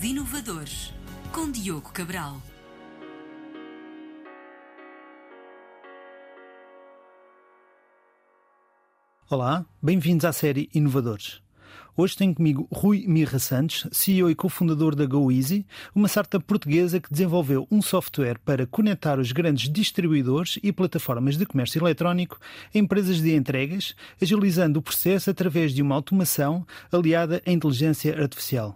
Os Inovadores, com Diogo Cabral. Olá, bem-vindos à série Inovadores. Hoje tenho comigo Rui Mirra Santos, CEO e cofundador da GoEasy, uma startup portuguesa que desenvolveu um software para conectar os grandes distribuidores e plataformas de comércio eletrónico a empresas de entregas, agilizando o processo através de uma automação aliada à inteligência artificial.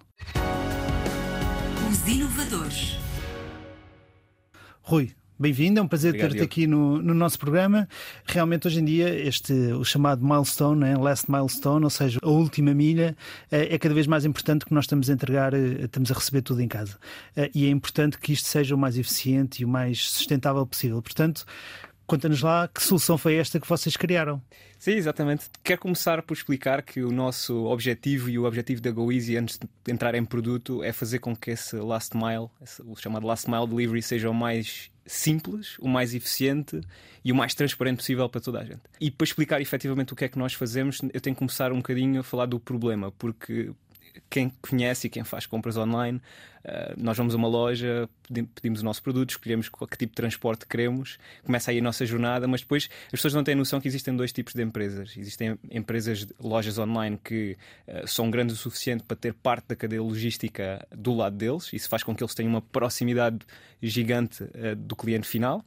Os Inovadores. Rui, Bem-vindo, é um prazer ter-te aqui no, no, nosso programa. Realmente, hoje em dia, este, o chamado milestone, né? last milestone, ou seja, a última milha, é, é cada vez mais importante que nós estamos a entregar, eh, estamos a receber tudo em casa. Eh, e é importante que isto seja o mais eficiente e o mais sustentável possível. Portanto, Conta-nos lá que solução foi esta que vocês criaram. Sim, exatamente. Quero começar por explicar que o nosso objetivo e o objetivo da GoEasy antes de entrar em produto é fazer com que esse last mile, o chamado last mile delivery, seja o mais simples, o mais eficiente e o mais transparente possível para toda a gente. E para explicar efetivamente o que é que nós fazemos, eu tenho que começar um bocadinho a falar do problema, porque quem conhece e quem faz compras online nós vamos a uma loja, pedimos o nosso produto, escolhemos que tipo de transporte queremos, começa aí a nossa jornada, mas depois as pessoas não têm noção que existem dois tipos de empresas. Existem empresas, lojas online que uh, são grandes o suficiente para ter parte da cadeia logística do lado deles, isso faz com que eles tenham uma proximidade gigante uh, do cliente final.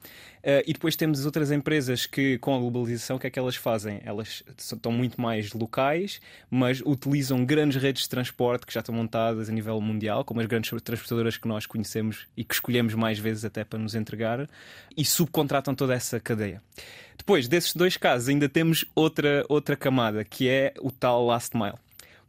e depois temos outras empresas que, com a globalização, o que é que elas fazem? Elas estão muito mais locais, mas utilizam grandes redes de transporte que já estão montadas a nível mundial, como as grandes transportadoras que nós conhecemos e que escolhemos mais vezes até para nos entregar e subcontratam toda essa cadeia. Depois desses dois casos, ainda temos outra, outra camada que é o tal last mile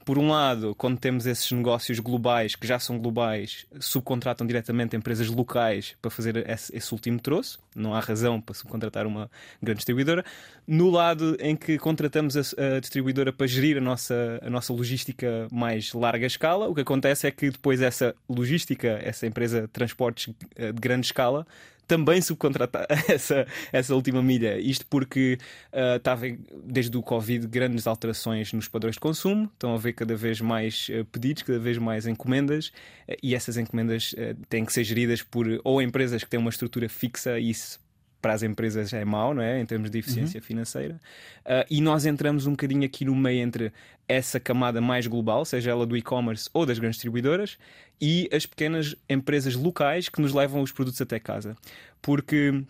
por um lado, quando temos esses negócios globais, que já são globais, subcontratam diretamente empresas locais para fazer esse, esse, último troço, não há razão para subcontratar uma grande distribuidora. No lado em que contratamos a, a distribuidora para gerir a nossa, a nossa logística mais larga escala, o que acontece é que depois essa logística, essa empresa de transportes eh, de grande escala, também subcontratar essa, essa última milha. Isto porque uh, desde o Covid grandes alterações nos padrões de consumo, estão a haver cada vez mais uh, pedidos, cada vez mais encomendas, uh, e essas encomendas têm que ser geridas por ou empresas que têm uma estrutura fixa, e isso para as empresas é mau, não é? Em termos de eficiência uhum. financeira. Uh, e nós entramos um bocadinho aqui no meio entre essa camada mais global, seja ela do e-commerce ou das grandes distribuidoras, e as pequenas empresas locais que nos levam os produtos até casa. Porque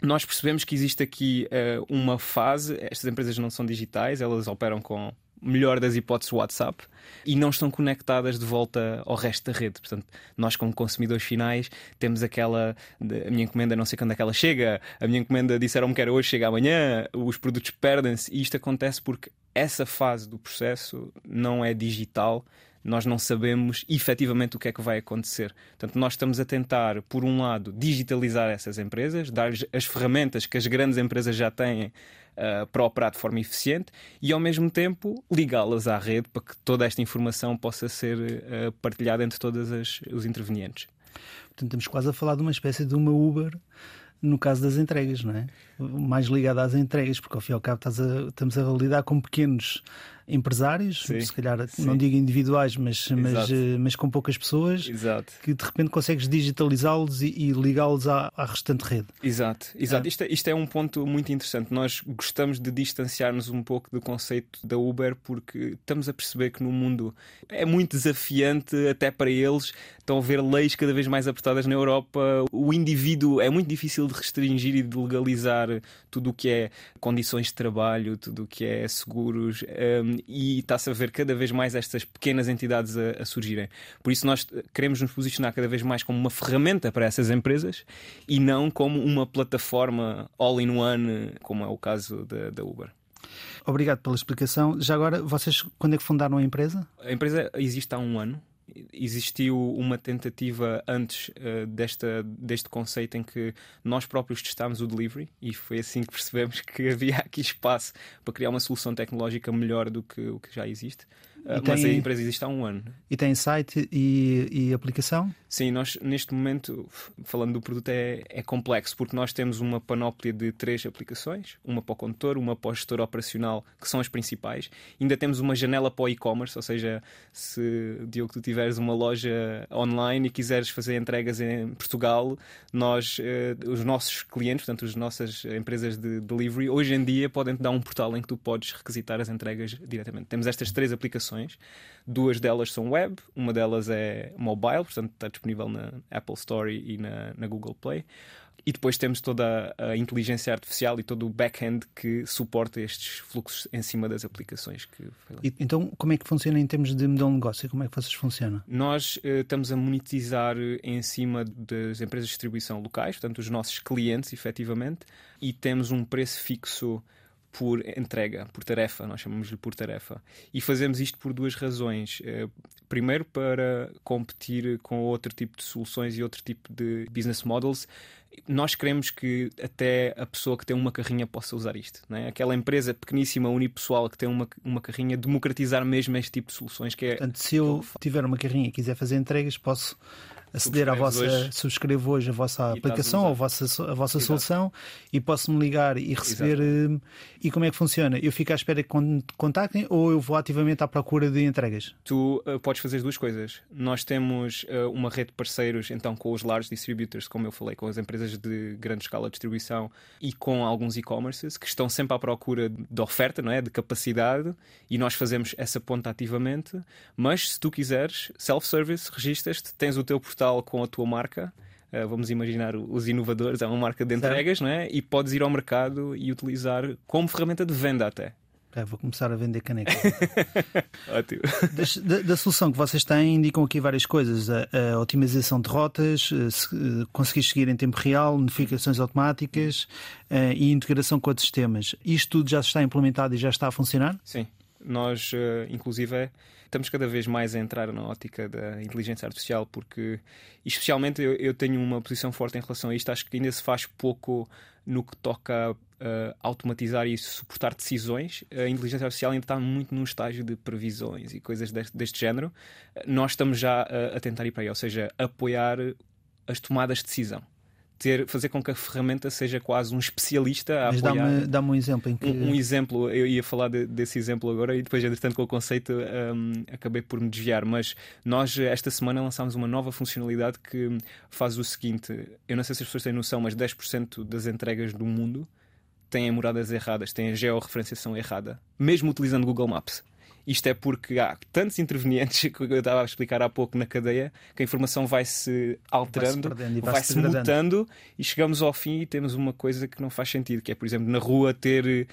nós percebemos que existe aqui uh, uma fase, estas empresas não são digitais, elas operam com melhor das hipóteses, WhatsApp, e não estão conectadas de volta ao resto da rede. Portanto, nós, como consumidores finais, temos aquela. A minha encomenda, não sei quando é que ela chega, a minha encomenda disseram-me que era hoje, chega amanhã, os produtos perdem-se, e isto acontece porque essa fase do processo não é digital. Nós não sabemos efetivamente o que é que vai acontecer. Portanto, nós estamos a tentar, por um lado, digitalizar essas empresas, dar-lhes as ferramentas que as grandes empresas já têm uh, para operar de forma eficiente e, ao mesmo tempo, ligá-las à rede para que toda esta informação possa ser uh, partilhada entre todos os intervenientes. Portanto, estamos quase a falar de uma espécie de uma Uber no caso das entregas, não é? Mais ligada às entregas, porque ao fim e ao cabo a, estamos a lidar com pequenos empresários, sim, se calhar sim. não digo individuais, mas, mas, eh, mas com poucas pessoas, exato. que de repente consegues digitalizá-los e, e ligá-los à, à, restante rede. Exato, exato. É. Isto, é, isto é um ponto muito interessante. Nós gostamos de distanciar-nos um pouco do conceito da Uber porque estamos a perceber que no mundo é muito desafiante até para eles. Estão a ver leis cada vez mais apertadas na Europa. O indivíduo é muito difícil de restringir e de legalizar tudo o que é condições de trabalho, tudo o que é seguros. Um, e está-se a ver cada vez mais estas pequenas entidades a, a, surgirem. Por isso, nós queremos nos posicionar cada vez mais como uma ferramenta para essas empresas e não como uma plataforma all-in-one, como é o caso da, da Uber. Obrigado pela explicação. Já agora, vocês quando é que fundaram a empresa? A empresa existe há um ano existiu uma tentativa antes uh, desta, deste conceito em que nós próprios testámos o delivery e foi assim que percebemos que havia aqui espaço para criar uma solução tecnológica melhor do que o que já existe. Uh, tem, mas a empresa existe há um ano. E tem site e, e, aplicação? Sim, nós neste momento, falando do produto, é, é, complexo, porque nós temos uma panóplia de três aplicações: uma para o condutor, uma para o gestor operacional, que são as principais. Ainda temos uma janela para o e-commerce, ou seja, se Diogo, tu tiver tiveres uma loja online e quiseres fazer entregas em Portugal, nós, uh, os nossos clientes, portanto, as nossas empresas de delivery, hoje em dia podem te dar um portal em que tu podes requisitar as entregas diretamente. Temos estas três aplicações, duas delas são web, uma delas é mobile, portanto, está disponível na Apple Store e na, na Google Play. E depois temos toda a inteligência artificial e todo o back-end que suporta estes fluxos em cima das aplicações. Que e, então, como é que funciona em termos de modelo de negócio? Como é que vocês funcionam? Nós uh, estamos a monetizar em cima das empresas de distribuição locais, portanto, os nossos clientes, efetivamente, e temos um preço fixo por entrega, por tarefa, nós chamamos-lhe por tarefa. E fazemos isto por duas razões. Eh, primeiro, para competir com outro tipo de soluções e outro tipo de business models. Nós queremos que até a pessoa que tem uma carrinha possa usar isto. Não é? Aquela empresa pequeníssima, unipessoal, que tem uma, uma carrinha, democratizar mesmo este tipo de soluções. Que é... Portanto, se eu tiver uma carrinha e quiser fazer entregas, posso aceder à vossa, hoje. subscrevo hoje a vossa aplicação, a vossa, a vossa solução e posso-me ligar e receber. Exato. Eh, e como é que funciona? Eu fico à espera que contactem ou eu vou ativamente à procura de entregas? Tu uh, podes fazer as duas coisas. Nós temos uh, uma rede de parceiros, então, com os large distributors, como eu falei, com as empresas de grande escala de distribuição e com alguns e-commerces que estão sempre à procura de oferta, não é? de capacidade, e nós fazemos essa ponta ativamente. Mas se tu quiseres, self-service, registas-te, tens o teu portal com a tua marca. Uh, vamos imaginar os inovadores, é uma marca de entregas, não é? E podes ir ao mercado e utilizar como ferramenta de venda até. É, vou começar a vender canecas. Ótimo. Da, da, solução que vocês têm, indicam aqui várias coisas: a, a otimização de rotas, eh, se, eh, conseguir seguir em tempo real, notificações automáticas uh, e integração com outros sistemas. Isto tudo já está implementado e já está a funcionar? Sim. Nós, uh, inclusive, estamos cada vez mais a entrar na ótica da inteligência artificial, porque, especialmente, eu, eu, tenho uma posição forte em relação a isto. Acho que ainda se faz pouco no que toca a automatizar e suportar decisões. A inteligência artificial ainda está muito num estágio de previsões e coisas deste, deste género. Nós estamos já a, a tentar ir para aí, ou seja, apoiar as tomadas de decisão ter, fazer com que a ferramenta seja quase um especialista a Mas apoiar. Dá-me dá um exemplo em que... Um, um, exemplo, eu ia falar de, desse exemplo agora e depois, entretanto, com o conceito um, acabei por me desviar. Mas nós, esta semana, lançámos uma nova funcionalidade que faz o seguinte: eu não sei se as pessoas têm noção, mas 10% das entregas do mundo têm moradas erradas, têm a georreferenciação errada, mesmo utilizando Google Maps. Isto é porque há tantos intervenientes que eu estava a explicar há pouco na cadeia que a informação vai se alterando, vai se, vai -se mutando e chegamos ao fim e temos uma coisa que não faz sentido, que é, por exemplo, na rua ter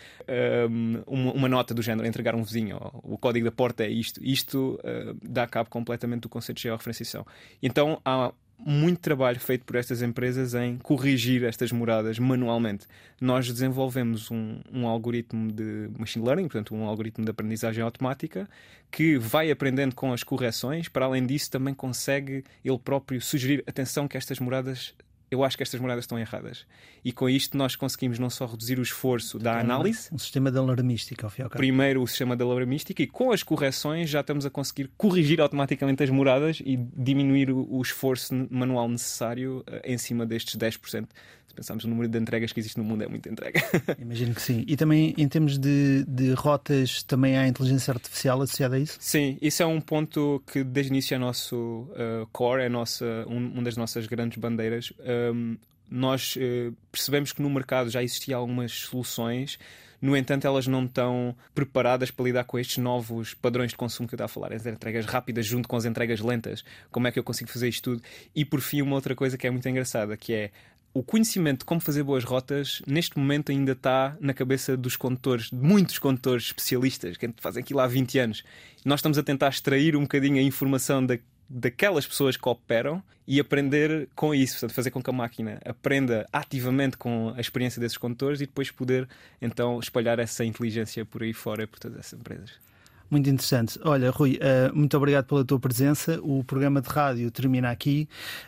um, uma, uma, nota do género, entregar um vizinho, o código da porta é isto. Isto uh, dá cabo completamente do conceito de georreferenciação. Então há muito trabalho feito por estas empresas em corrigir estas moradas manualmente. Nós desenvolvemos um, um, algoritmo de machine learning, portanto, um algoritmo de aprendizagem automática, que vai aprendendo com as correções. Para além disso, também consegue ele próprio sugerir atenção que estas moradas eu acho que estas moradas estão erradas. E com isto nós conseguimos não só reduzir o esforço da análise. Um sistema de alarmística, ao fim ao cabo. Primeiro o sistema de alarmística e com as correções já estamos a conseguir corrigir automaticamente as moradas e diminuir o, esforço manual necessário eh, em cima destes 10% se pensarmos no número de entregas que existe no mundo, é muita entrega. Imagino que sim. E também em termos de, de rotas, também há inteligência artificial associada a isso? Sim, isso é um ponto que desde o início é nosso uh, core, é nossa, um, uma das nossas grandes bandeiras. Um, nós uh, percebemos que no mercado já existiam algumas soluções no entanto, elas não estão preparadas para lidar com estes novos padrões de consumo que eu estava a falar, as entregas rápidas junto com as entregas lentas. Como é que eu consigo fazer isto tudo? E por fim, uma outra coisa que é muito engraçada, que é o conhecimento de como fazer boas rotas, neste momento ainda está na cabeça dos condutores, de muitos condutores especialistas que fazem aquilo há 20 anos. Nós estamos a tentar extrair um bocadinho a informação da, daquelas pessoas que operam e aprender com isso, portanto, fazer com que a máquina aprenda ativamente com a experiência desses condutores e depois poder então espalhar essa inteligência por aí fora por todas essas empresas. Muito interessante. Olha, Rui, uh, muito obrigado pela tua presença. O programa de rádio termina aqui.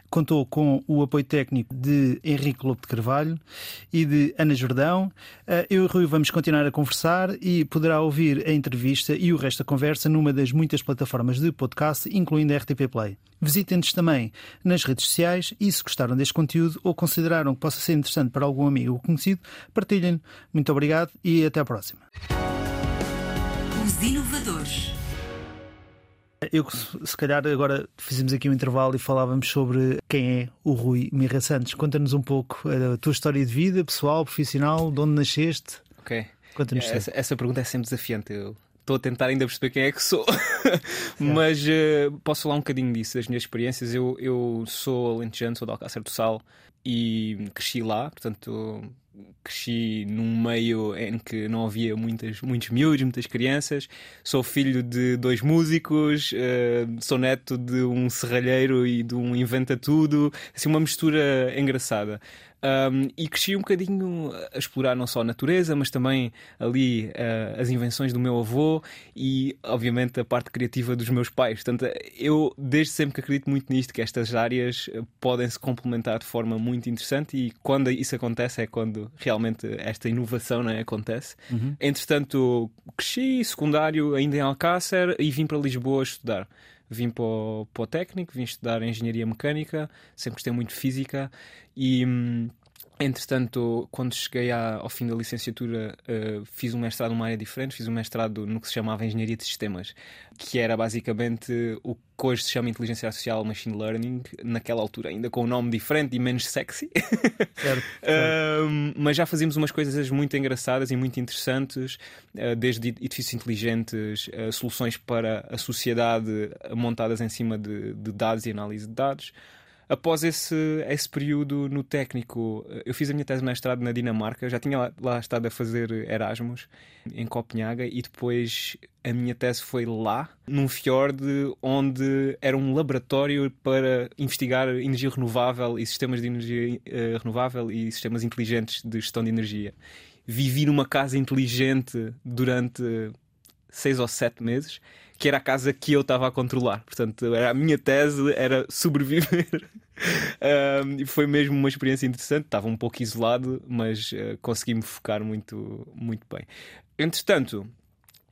Contou com o apoio técnico de Henrique Lobo de Carvalho e de Ana Jordão. Uh, eu e Rui vamos continuar a conversar e poderá ouvir a entrevista e o resto da conversa numa das muitas plataformas de podcast, incluindo a RTP Play. Visitem-nos também nas redes sociais e se gostaram deste conteúdo ou consideraram que possa ser interessante para algum amigo ou conhecido, partilhem. Muito obrigado e até à próxima. Inovadores. eu, se calhar, agora fizemos aqui um intervalo e falávamos sobre quem é o Rui Mirra Santos. Conta-nos um pouco a tua história de vida, pessoal, profissional, de onde nasceste. Ok. Conta-nos essa, essa pergunta é sempre desafiante. Eu estou a tentar ainda perceber quem é que sou. Mas uh, posso falar um bocadinho disso, das minhas experiências. Eu, eu sou alentejano, sou de Alcácer do Sal e cresci lá, portanto cresci num meio em que não havia muitas, muitos miúdos, muitas crianças. Sou filho de dois músicos, uh, sou neto de um serralheiro e de um inventa tudo. Assim, uma mistura engraçada. Um, e cresci um bocadinho a explorar não só a natureza, mas também ali uh, as invenções do meu avô e, obviamente, a parte criativa dos meus pais. Portanto, eu desde sempre que acredito muito nisto, que estas áreas eh, podem se complementar de forma muito interessante e quando isso acontece é quando realmente esta inovação né, acontece. Uhum. Entretanto, cresci, secundário, ainda em Alcácer e vim para Lisboa estudar vim para o, para o técnico, vim estudar engenharia mecânica, sempre gostei muito de física e. Hum, entretanto, quando cheguei ao fim da licenciatura, uh, fiz um mestrado numa área diferente, fiz um mestrado no que se chamava Engenharia de Sistemas, que era basicamente o que hoje se chama Inteligência Artificial Machine Learning, naquela altura ainda com um nome diferente e menos sexy. Certo, certo. uh, mas já fazíamos umas coisas muito engraçadas e muito interessantes, uh, desde edifícios inteligentes, soluções para a sociedade montadas em cima de, de dados e análise de dados após esse, esse período no técnico, eu fiz a minha tese de mestrado na Dinamarca, já tinha lá, lá estado a fazer Erasmus em Copenhaga e depois a minha tese foi lá, num fiord onde era um laboratório para investigar energia renovável e sistemas de energia uh, renovável e sistemas inteligentes de gestão de energia. Vivi numa casa inteligente durante seis ou sete meses que era a casa que eu estava a controlar. Portanto, era a minha tese era sobreviver. um, foi mesmo uma experiência interessante. Estava um pouco isolado, mas uh, consegui-me focar muito, muito bem. Entretanto,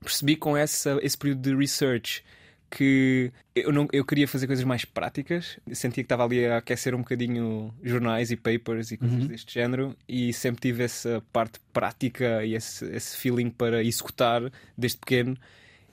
percebi com essa, esse período de research que eu, não, eu queria fazer coisas mais práticas. Sentia que estava ali a aquecer um bocadinho jornais e papers e coisas uhum. deste género, e sempre tive essa parte prática e esse, esse feeling para executar desde pequeno.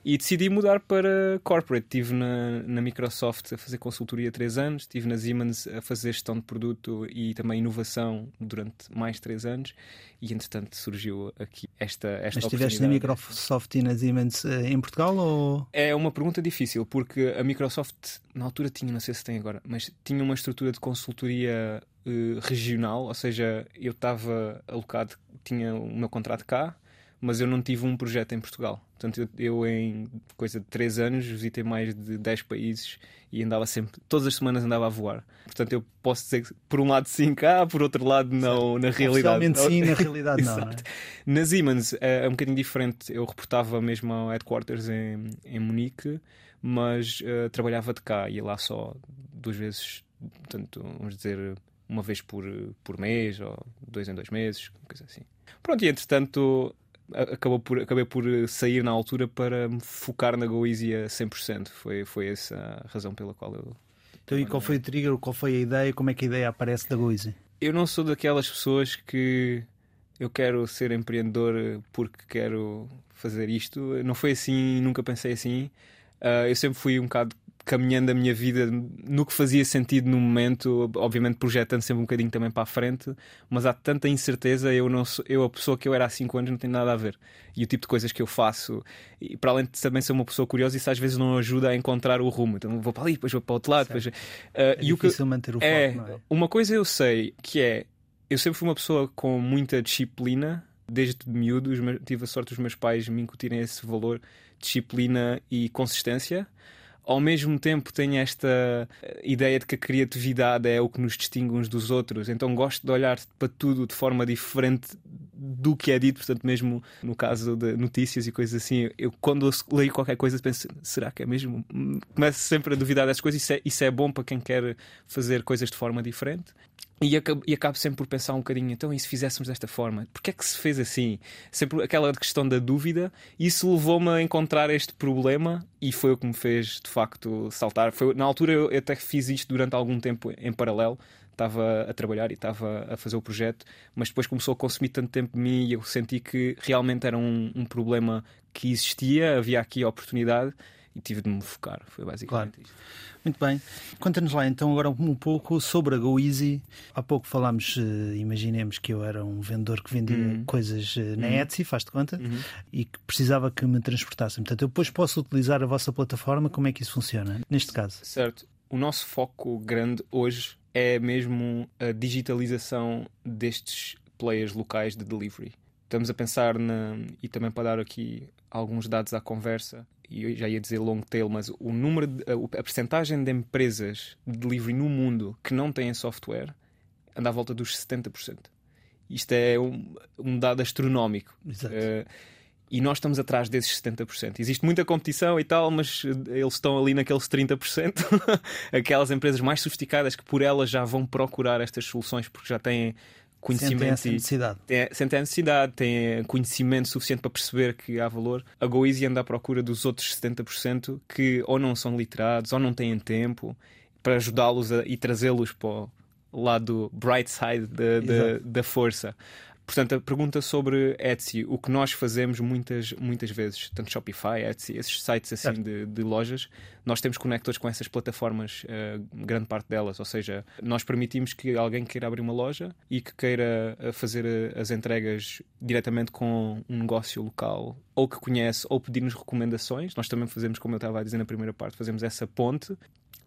E decidi mudar para corporate. Estive na, na Microsoft a fazer consultoria três anos, estive na Siemens a fazer gestão de produto e também inovação durante mais três anos. E entretanto surgiu aqui esta, esta Mas estiveste na Microsoft e na Siemens eh, em Portugal? Ou... É uma pergunta difícil, porque a Microsoft na altura tinha, não sei se tem agora, mas tinha uma estrutura de consultoria uh, regional, ou seja, eu estava alocado, tinha o meu contrato cá mas eu não tive um projeto em Portugal. Portanto, eu, eu, em coisa de 3 anos visitei mais de 10 países e andava sempre, todas as semanas andava a voar. Portanto, eu posso dizer que por um lado sim cá, por outro lado não, certo. na realidade. Realmente sim, na realidade não. Exato. É? Na Siemens é, é, um bocadinho diferente. Eu reportava mesmo ao headquarters em, em Munique, mas uh, trabalhava de cá, ia lá só duas vezes, portanto, vamos dizer, uma vez por, por mês ou dois em dois meses, coisa assim. Pronto, e entretanto acabou por, acabei por sair na altura para me focar na GoEasy a 100%. Foi, foi essa a razão pela qual eu. Então, e qual foi o trigger? Qual foi a ideia? Como é que a ideia aparece da GoEasy? Eu não sou daquelas pessoas que eu quero ser empreendedor porque quero fazer isto. Não foi assim, nunca pensei assim. Uh, eu sempre fui um bocado caminhando a minha vida no que fazia sentido no momento, obviamente projetando sempre um bocadinho também para a frente, mas há tanta incerteza, eu não sou, eu a pessoa que eu era há 5 anos não tem nada a ver. E o tipo de coisas que eu faço, e para além de também ser uma pessoa curiosa, isso às vezes não ajuda a encontrar o rumo. Então vou para ali, depois vou para o outro lado, depois, uh, é e difícil o que, manter o é, foco, é? Uma coisa eu sei que é, eu sempre fui uma pessoa com muita disciplina, desde miúdo, tive a sorte dos meus pais me incutirem esse valor, disciplina e consistência ao mesmo tempo tenho esta eh, ideia de que a criatividade é o que nos distingue uns dos outros, então gosto de olhar para tudo de forma diferente do que é dito, portanto, mesmo no caso de notícias e coisas assim, eu quando eu leio qualquer coisa penso, será que é mesmo? Começo sempre a duvidar dessas coisas, isso é, isso é bom para quem quer fazer coisas de forma diferente. E acabo, e acabo, sempre por pensar um bocadinho, então, e se fizéssemos desta forma? Porquê é que se fez assim? Sempre aquela questão da dúvida. Isso levou-me a encontrar este problema e foi o que me fez, de facto, saltar. Foi, na altura eu até fiz isto durante algum tempo em paralelo. Estava a trabalhar e estava a fazer o projeto, mas depois começou a consumir tanto tempo de mim e eu senti que realmente era um, um problema que existia, havia aqui a oportunidade e tive de me focar. Foi basicamente Claro. isto. Muito bem. Conta-nos lá então agora um pouco sobre a GoEasy. Há pouco falámos, eh, imaginemos que eu era um vendedor que vendia Uhum. coisas eh, na Uhum. Etsy, faz-te conta, Uhum. e que precisava que me transportassem. Portanto, eu depois posso utilizar a vossa plataforma. Como é que isso funciona? Neste caso. Certo. O nosso foco grande hoje é mesmo a digitalização destes players locais de delivery. Estamos a pensar na. E também para dar aqui alguns dados à conversa, e eu já ia dizer long tail, mas o número, de, a, percentagem de empresas de delivery no mundo que não têm software anda à volta dos 70%. Isto é um, um dado astronómico. Exato. Eh, e nós estamos atrás desses 70%. Existe muita competição e tal, mas eh, eles estão ali naqueles 30%. Aquelas empresas mais sofisticadas que por elas já vão procurar estas soluções porque já têm Sentem conhecimento essa e necessidade. têm, sentem a necessidade, têm conhecimento suficiente para perceber que há valor. A GoEasy anda à procura dos outros 70% que ou não são literados ou não têm tempo para ajudá-los a- e trazê-los para o lado bright side da, da força. Portanto, a pergunta sobre Etsy, o que nós fazemos muitas, muitas vezes, tanto Shopify, Etsy, esses sites assim de, de lojas, nós temos conectores com essas plataformas, eh, grande parte delas. Ou seja, nós permitimos que alguém queira abrir uma loja e que queira eh, fazer eh, as entregas diretamente com um negócio local, ou que conhece, ou pedir-nos recomendações. Nós também fazemos, como eu estava a dizer na primeira parte, fazemos essa ponte.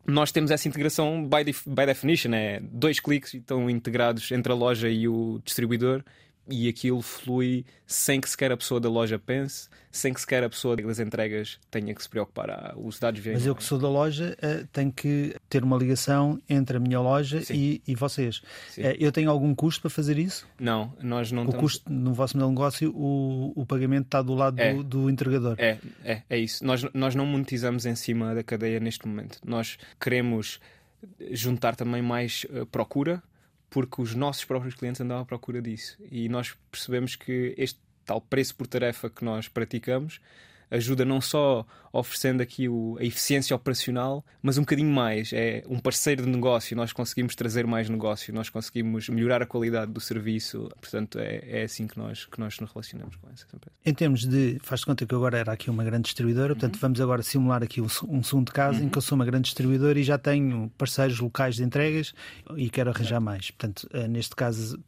Nós temos essa integração by, def- by definition, é dois cliques estão integrados entre a loja e o distribuidor e aquilo flui sem que sequer a pessoa da loja pense, sem que sequer a pessoa das entregas tenha que se preocupar. Ah, os dados vêm. Mas eu que sou da loja eh, tenho que ter uma ligação entre a minha loja e, e vocês. Eh, eu tenho algum custo para fazer isso? Não, nós não o estamos- custo no vosso negócio, o, o pagamento está do lado É. do, do entregador. É, é, é isso. Nós, nós não monetizamos em cima da cadeia neste momento. Nós queremos juntar também mais eh, procura, porque os nossos próprios clientes andam à procura disso. E nós percebemos que este tal preço por tarefa que nós praticamos ajuda não só oferecendo aqui o- a eficiência operacional, mas um bocadinho mais. É um parceiro de negócio, nós conseguimos trazer mais negócio, nós conseguimos melhorar a qualidade do serviço. Portanto, é, é assim que nós, que nós nos relacionamos com essas empresas. Em termos de, faz-te conta que eu agora era aqui uma grande distribuidora, portanto Uhum. vamos agora simular aqui um, um segundo caso em que eu sou uma grande distribuidora e já tenho parceiros locais de entregas e quero arranjar mais. Portanto, eh, neste caso,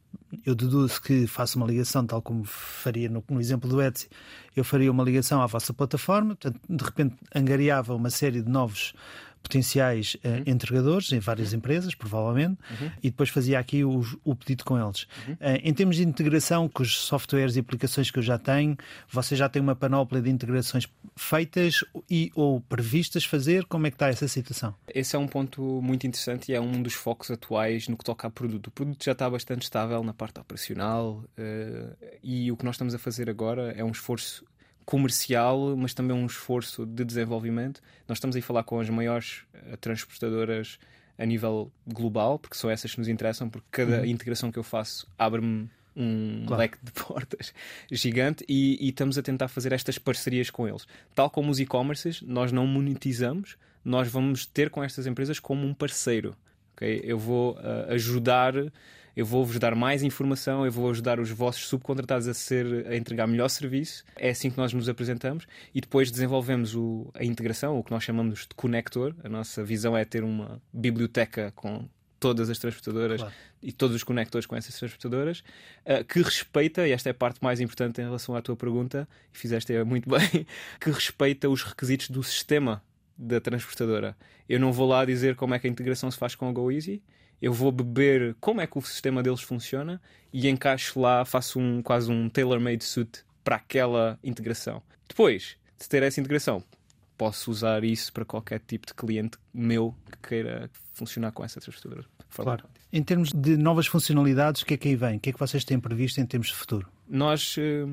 eu deduzo que faço uma ligação, tal como faria no, no exemplo do Etsy, eu faria uma ligação à vossa plataforma, portanto, de repente angariava uma série de novos potenciais eh, entregadores em várias empresas, provavelmente, e depois fazia aqui os- o pedido com eles. Eh, em termos de integração com os softwares e aplicações que eu já tenho, você já tem uma panóplia de integrações feitas e ou previstas fazer? Como é que está essa situação? Esse é um ponto muito interessante e é um dos focos atuais no que toca a produto. O produto já está bastante estável na parte operacional eh, e o que nós estamos a fazer agora é um esforço comercial, mas também um esforço de desenvolvimento. Nós estamos aí a falar com as maiores eh, transportadoras a nível global, porque são essas que nos interessam, porque cada integração que eu faço abre-me um Claro. leque de portas gigante e, e estamos a tentar fazer estas parcerias com eles. Tal como os e-commerces, nós não monetizamos, nós vamos ter com estas empresas como um parceiro. ok? Eu vou ah, ajudar, eu vou-vos dar mais informação, eu vou ajudar os vossos subcontratados a, ser, a entregar melhor serviço. É assim que nós nos apresentamos e depois desenvolvemos o- a integração, o que nós chamamos de conector. A nossa visão é ter uma biblioteca com todas as transportadoras Claro. e todos os conectores com essas transportadoras, uh, que respeita, e esta é a parte mais importante em relação à tua pergunta, e fizeste muito bem, que respeita os requisitos do sistema da transportadora. Eu não vou lá dizer como é que a integração se faz com a GoEasy, eu vou beber como é que o sistema deles funciona e encaixo lá, faço um, quase um tailor-made suit para aquela integração. Depois de ter essa integração, posso usar isso para qualquer tipo de cliente meu que queira funcionar com essa forma Claro. Em termos de novas funcionalidades, o que é que aí vem? O que é que vocês têm previsto em termos de futuro? nós eh,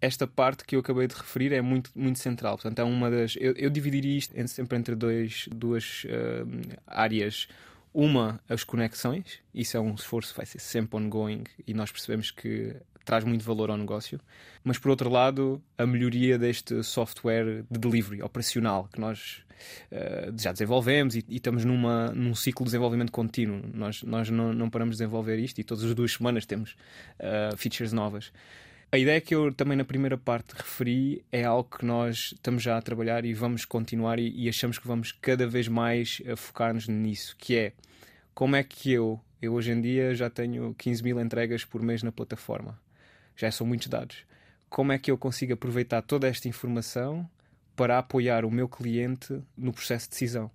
esta parte que eu acabei de referir é muito, muito central. Portanto, é uma das. Eu, eu dividiria isto em- sempre entre dois, duas eh, áreas. Uma, as conexões. Isso é um esforço que vai ser sempre ongoing e nós percebemos que traz muito valor ao negócio. Mas, por outro lado, a melhoria deste software de delivery operacional que nós eh, já desenvolvemos e, e estamos numa, num ciclo de desenvolvimento contínuo. Nós, nós não, não paramos de desenvolver isto e todas as duas semanas temos eh, features novas. A ideia que eu também na primeira parte referi é algo que nós estamos já a trabalhar e vamos continuar e, e achamos que vamos cada vez mais focar-nos nisso, que é como é que eu, eu hoje em dia já tenho 15 mil entregas por mês na plataforma, já são muitos dados. Como é que eu consigo aproveitar toda esta informação para apoiar o meu cliente no processo de decisão?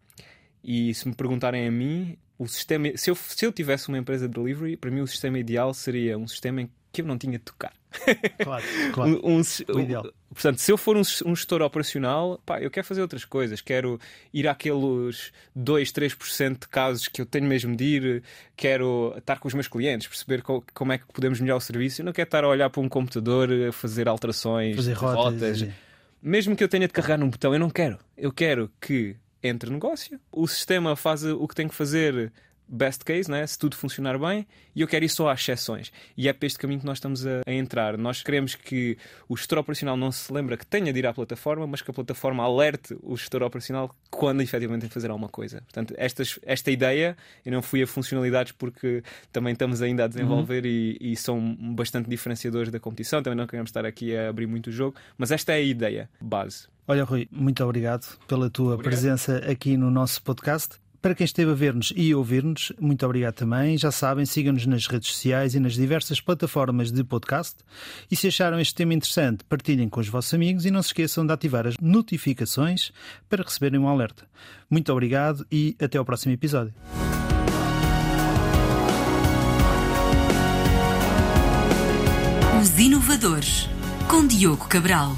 E se me perguntarem a mim, o sistema, se eu, se eu tivesse uma empresa de delivery, para mim o sistema ideal seria um sistema em que eu não tinha de tocar. Claro, claro. um, um, o ideal. Portanto, se eu for um, um gestor operacional, pá, eu quero fazer outras coisas. Quero ir àqueles 2, 3% de casos que eu tenho mesmo de ir. Quero estar com os meus clientes, perceber co como é que podemos melhorar o serviço. Eu não quero estar a olhar para um computador, a fazer alterações, fazer rotas. rotas. Mesmo que eu tenha de carregar num botão, eu não quero. Eu quero que entre negócio, o sistema faz o que tem que fazer best case, né? se tudo funcionar bem, e eu quero ir só às exceções. E é para este caminho que nós estamos a, a, entrar. Nós queremos que o gestor operacional não se lembra que tenha de ir à plataforma, mas que a plataforma alerte o gestor operacional quando efetivamente tem de fazer alguma coisa. Portanto, estas, esta ideia, eu não fui a funcionalidades porque também estamos ainda a desenvolver uhum. e, e, são bastante diferenciadores da competição, também não queremos estar aqui a abrir muito o jogo, mas esta é a ideia base. Olha, Rui, muito obrigado pela tua obrigado. presença aqui no nosso podcast. Para quem esteve a ver-nos e ouvir-nos, muito obrigado também. Já sabem, sigam-nos nas redes sociais e nas diversas plataformas de podcast. E se acharam este tema interessante, partilhem com os vossos amigos e não se esqueçam de ativar as notificações para receberem um alerta. Muito obrigado e até ao próximo episódio. Os Inovadores, com Diogo Cabral.